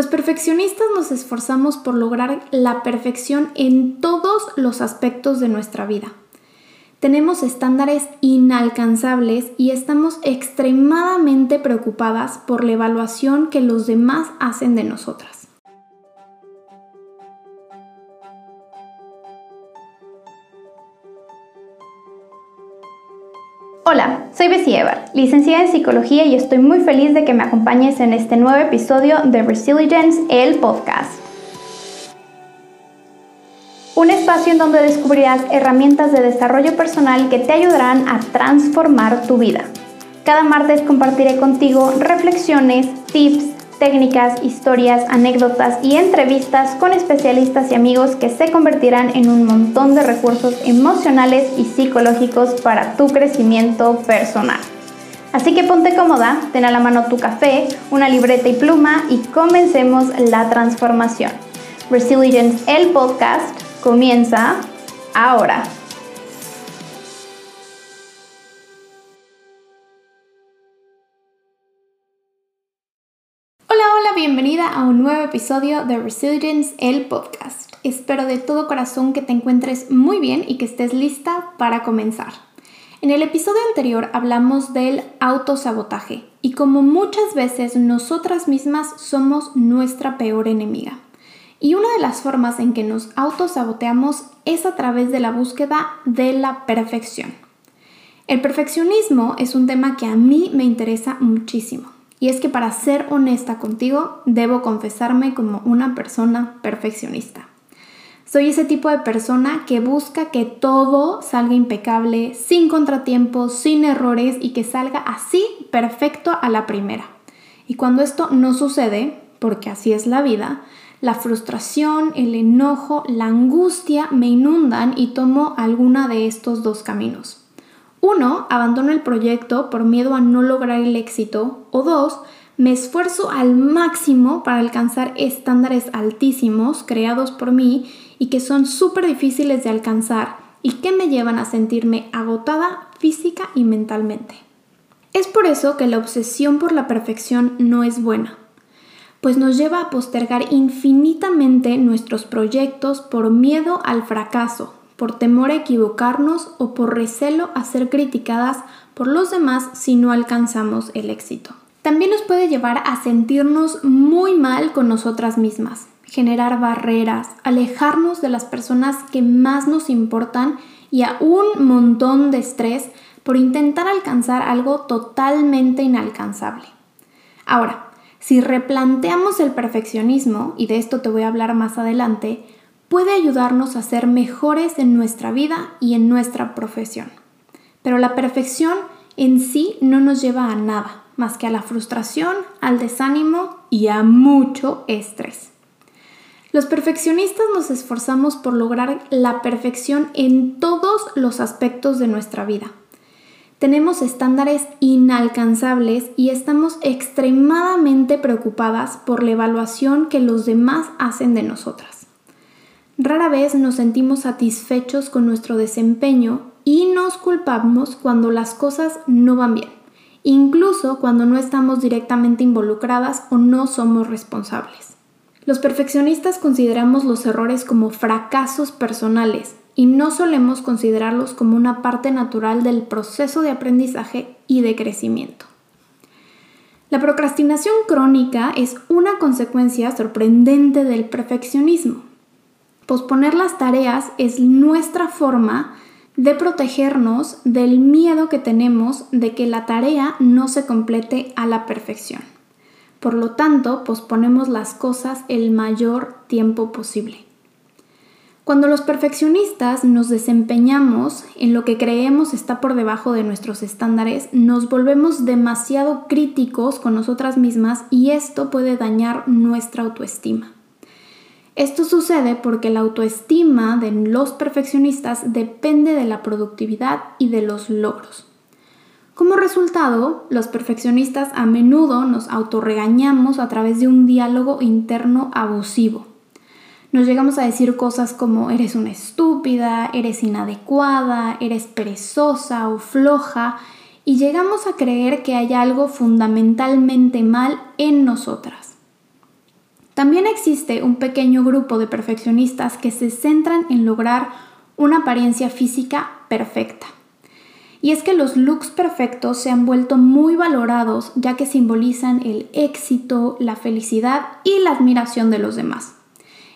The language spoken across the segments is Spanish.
Los perfeccionistas nos esforzamos por lograr la perfección en todos los aspectos de nuestra vida. Tenemos estándares inalcanzables y estamos extremadamente preocupadas por la evaluación que los demás hacen de nosotras. Hola, soy Bessie Evar, licenciada en psicología y estoy muy feliz de que me acompañes en este nuevo episodio de Resilience, el podcast. Un espacio en donde descubrirás herramientas de desarrollo personal que te ayudarán a transformar tu vida. Cada martes compartiré contigo reflexiones, tips, técnicas, historias, anécdotas y entrevistas con especialistas y amigos que se convertirán en un montón de recursos emocionales y psicológicos para tu crecimiento personal. Así que ponte cómoda, ten a la mano tu café, una libreta y pluma y comencemos la transformación. Resilience, el podcast, comienza ahora. Bienvenida a un nuevo episodio de Resilience, el podcast. Espero de todo corazón que te encuentres muy bien y que estés lista para comenzar. En el episodio anterior hablamos del autosabotaje y como muchas veces nosotras mismas somos nuestra peor enemiga. Y una de las formas en que nos autosaboteamos es a través de la búsqueda de la perfección. El perfeccionismo es un tema que a mí me interesa muchísimo y es que para ser honesta contigo, debo confesarme como una persona perfeccionista. Soy ese tipo de persona que busca que todo salga impecable, sin contratiempos, sin errores y que salga así perfecto a la primera. Y cuando esto no sucede, porque así es la vida, la frustración, el enojo, la angustia me inundan y tomo alguna de estos dos caminos. Uno, abandono el proyecto por miedo a no lograr el éxito. O dos, me esfuerzo al máximo para alcanzar estándares altísimos creados por mí y que son súper difíciles de alcanzar y que me llevan a sentirme agotada física y mentalmente. Es por eso que la obsesión por la perfección no es buena, pues nos lleva a postergar infinitamente nuestros proyectos por miedo al fracaso, por temor a equivocarnos o por recelo a ser criticadas por los demás si no alcanzamos el éxito. También nos puede llevar a sentirnos muy mal con nosotras mismas, generar barreras, alejarnos de las personas que más nos importan y a un montón de estrés por intentar alcanzar algo totalmente inalcanzable. Ahora, si replanteamos el perfeccionismo, y de esto te voy a hablar más adelante, puede ayudarnos a ser mejores en nuestra vida y en nuestra profesión. Pero la perfección en sí no nos lleva a nada, más que a la frustración, al desánimo y a mucho estrés. Los perfeccionistas nos esforzamos por lograr la perfección en todos los aspectos de nuestra vida. Tenemos estándares inalcanzables y estamos extremadamente preocupadas por la evaluación que los demás hacen de nosotras. Rara vez nos sentimos satisfechos con nuestro desempeño y nos culpamos cuando las cosas no van bien, incluso cuando no estamos directamente involucradas o no somos responsables. Los perfeccionistas consideramos los errores como fracasos personales y no solemos considerarlos como una parte natural del proceso de aprendizaje y de crecimiento. La procrastinación crónica es una consecuencia sorprendente del perfeccionismo. Posponer las tareas es nuestra forma de protegernos del miedo que tenemos de que la tarea no se complete a la perfección. Por lo tanto, posponemos las cosas el mayor tiempo posible. Cuando los perfeccionistas nos desempeñamos en lo que creemos está por debajo de nuestros estándares, nos volvemos demasiado críticos con nosotras mismas y esto puede dañar nuestra autoestima. Esto sucede porque la autoestima de los perfeccionistas depende de la productividad y de los logros. Como resultado, los perfeccionistas a menudo nos autorregañamos a través de un diálogo interno abusivo. Nos llegamos a decir cosas como eres una estúpida, eres inadecuada, eres perezosa o floja y llegamos a creer que hay algo fundamentalmente mal en nosotras. También existe un pequeño grupo de perfeccionistas que se centran en lograr una apariencia física perfecta. Y es que los looks perfectos se han vuelto muy valorados ya que simbolizan el éxito, la felicidad y la admiración de los demás.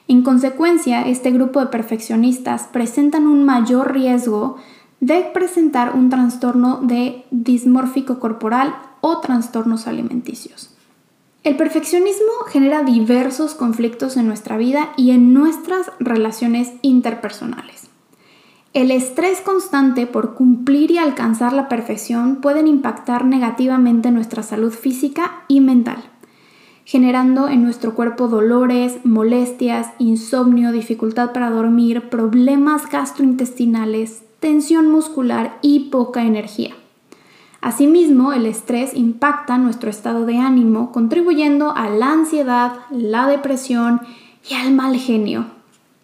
En consecuencia, este grupo de perfeccionistas presentan un mayor riesgo de presentar un trastorno de dismórfico corporal o trastornos alimenticios. El perfeccionismo genera diversos conflictos en nuestra vida y en nuestras relaciones interpersonales. El estrés constante por cumplir y alcanzar la perfección pueden impactar negativamente nuestra salud física y mental, generando en nuestro cuerpo dolores, molestias, insomnio, dificultad para dormir, problemas gastrointestinales, tensión muscular y poca energía. Asimismo, el estrés impacta nuestro estado de ánimo, contribuyendo a la ansiedad, la depresión y al mal genio.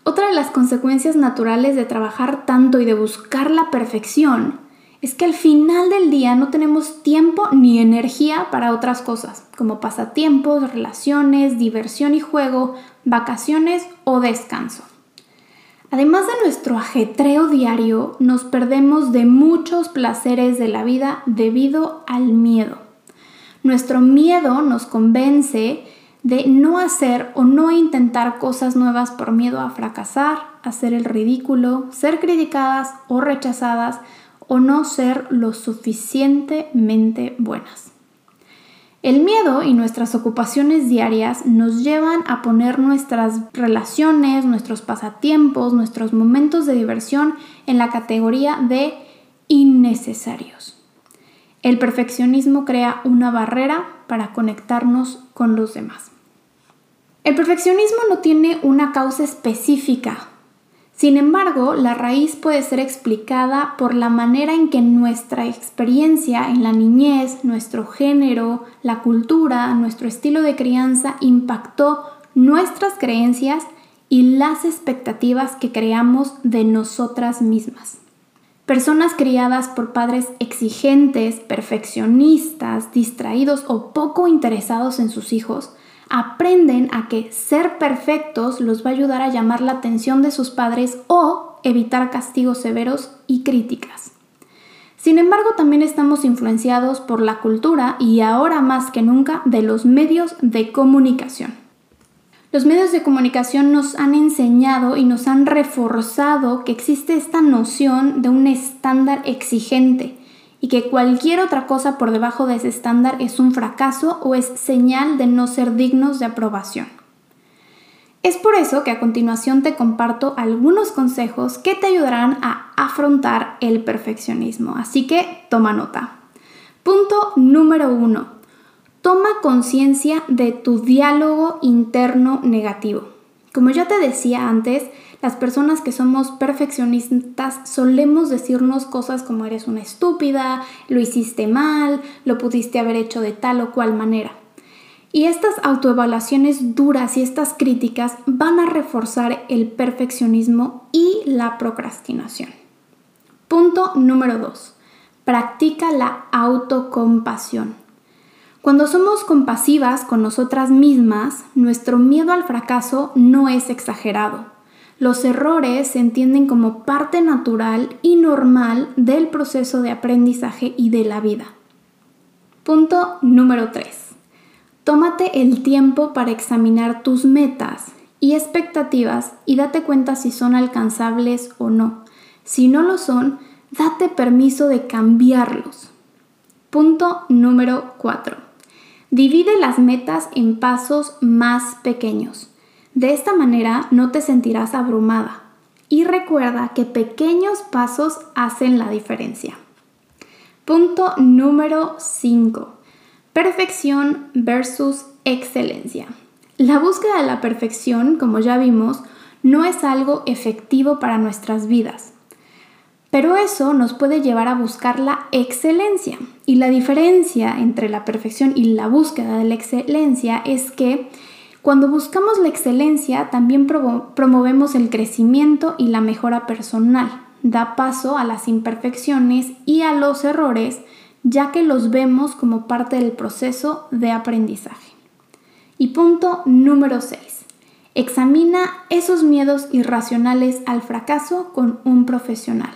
Otra de las consecuencias naturales de trabajar tanto y de buscar la perfección es que al final del día no tenemos tiempo ni energía para otras cosas, como pasatiempos, relaciones, diversión y juego, vacaciones o descanso. Además de nuestro ajetreo diario, nos perdemos de muchos placeres de la vida debido al miedo. Nuestro miedo nos convence de no hacer o no intentar cosas nuevas por miedo a fracasar, hacer el ridículo, ser criticadas o rechazadas o no ser lo suficientemente buenas. El miedo y nuestras ocupaciones diarias nos llevan a poner nuestras relaciones, nuestros pasatiempos, nuestros momentos de diversión en la categoría de innecesarios. El perfeccionismo crea una barrera para conectarnos con los demás. El perfeccionismo no tiene una causa específica. Sin embargo, la raíz puede ser explicada por la manera en que nuestra experiencia en la niñez, nuestro género, la cultura, nuestro estilo de crianza impactó nuestras creencias y las expectativas que creamos de nosotras mismas. Personas criadas por padres exigentes, perfeccionistas, distraídos o poco interesados en sus hijos, aprenden a que ser perfectos los va a ayudar a llamar la atención de sus padres o evitar castigos severos y críticas. Sin embargo, también estamos influenciados por la cultura y ahora más que nunca de los medios de comunicación. Los medios de comunicación nos han enseñado y nos han reforzado que existe esta noción de un estándar exigente y que cualquier otra cosa por debajo de ese estándar es un fracaso o es señal de no ser dignos de aprobación. Es por eso que a continuación te comparto algunos consejos que te ayudarán a afrontar el perfeccionismo, así que toma nota. Punto número uno Toma conciencia de tu diálogo interno negativo. Como ya te decía antes, las personas que somos perfeccionistas solemos decirnos cosas como eres una estúpida, lo hiciste mal, lo pudiste haber hecho de tal o cual manera. Y estas autoevaluaciones duras y estas críticas van a reforzar el perfeccionismo y la procrastinación. Punto número 2. Practica la autocompasión. Cuando somos compasivas con nosotras mismas, nuestro miedo al fracaso no es exagerado. Los errores se entienden como parte natural y normal del proceso de aprendizaje y de la vida. Punto número 3. Tómate el tiempo para examinar tus metas y expectativas y date cuenta si son alcanzables o no. Si no lo son, date permiso de cambiarlos. Punto número 4. Divide las metas en pasos más pequeños. De esta manera no te sentirás abrumada. Y recuerda que pequeños pasos hacen la diferencia. Punto número 5. Perfección versus excelencia. La búsqueda de la perfección, como ya vimos, no es algo efectivo para nuestras vidas. Pero eso nos puede llevar a buscar la excelencia. Y la diferencia entre la perfección y la búsqueda de la excelencia es que cuando buscamos la excelencia también promovemos el crecimiento y la mejora personal. Da paso a las imperfecciones y a los errores, ya que los vemos como parte del proceso de aprendizaje. Y punto número 6. Examina esos miedos irracionales al fracaso con un profesional.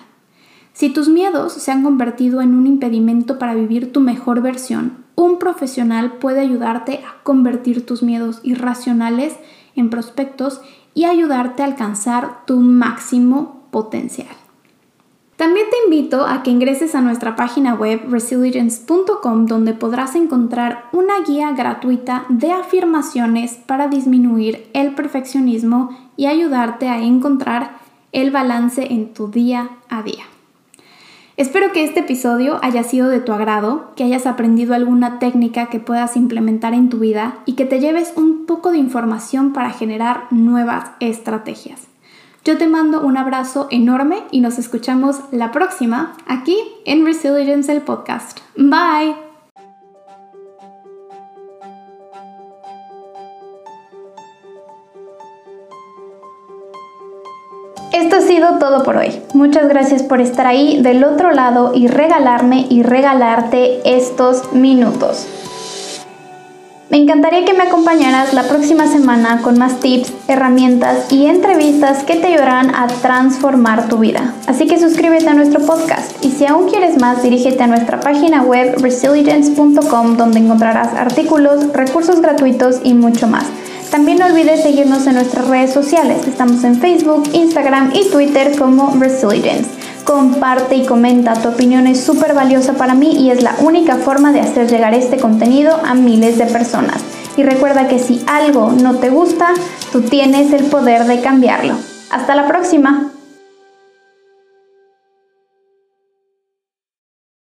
Si tus miedos se han convertido en un impedimento para vivir tu mejor versión, un profesional puede ayudarte a convertir tus miedos irracionales en prospectos y ayudarte a alcanzar tu máximo potencial. También te invito a que ingreses a nuestra página web resilience.com donde podrás encontrar una guía gratuita de afirmaciones para disminuir el perfeccionismo y ayudarte a encontrar el balance en tu día a día. Espero que este episodio haya sido de tu agrado, que hayas aprendido alguna técnica que puedas implementar en tu vida y que te lleves un poco de información para generar nuevas estrategias. Yo te mando un abrazo enorme y nos escuchamos la próxima aquí en Resilience el podcast. Bye. Sido todo por hoy. Muchas gracias por estar ahí del otro lado y regalarme y regalarte estos minutos. Me encantaría que me acompañaras la próxima semana con más tips, herramientas y entrevistas que te ayudarán a transformar tu vida. Así que suscríbete a nuestro podcast y si aún quieres más, dirígete a nuestra página web resilience.com donde encontrarás artículos, recursos gratuitos y mucho más. También no olvides seguirnos en nuestras redes sociales. Estamos en Facebook, Instagram y Twitter como Resilience comparte y comenta. Tu opinión es súper valiosa para mí y es la única forma de hacer llegar este contenido a miles de personas. Y recuerda que si algo no te gusta, tú tienes el poder de cambiarlo. Hasta la próxima.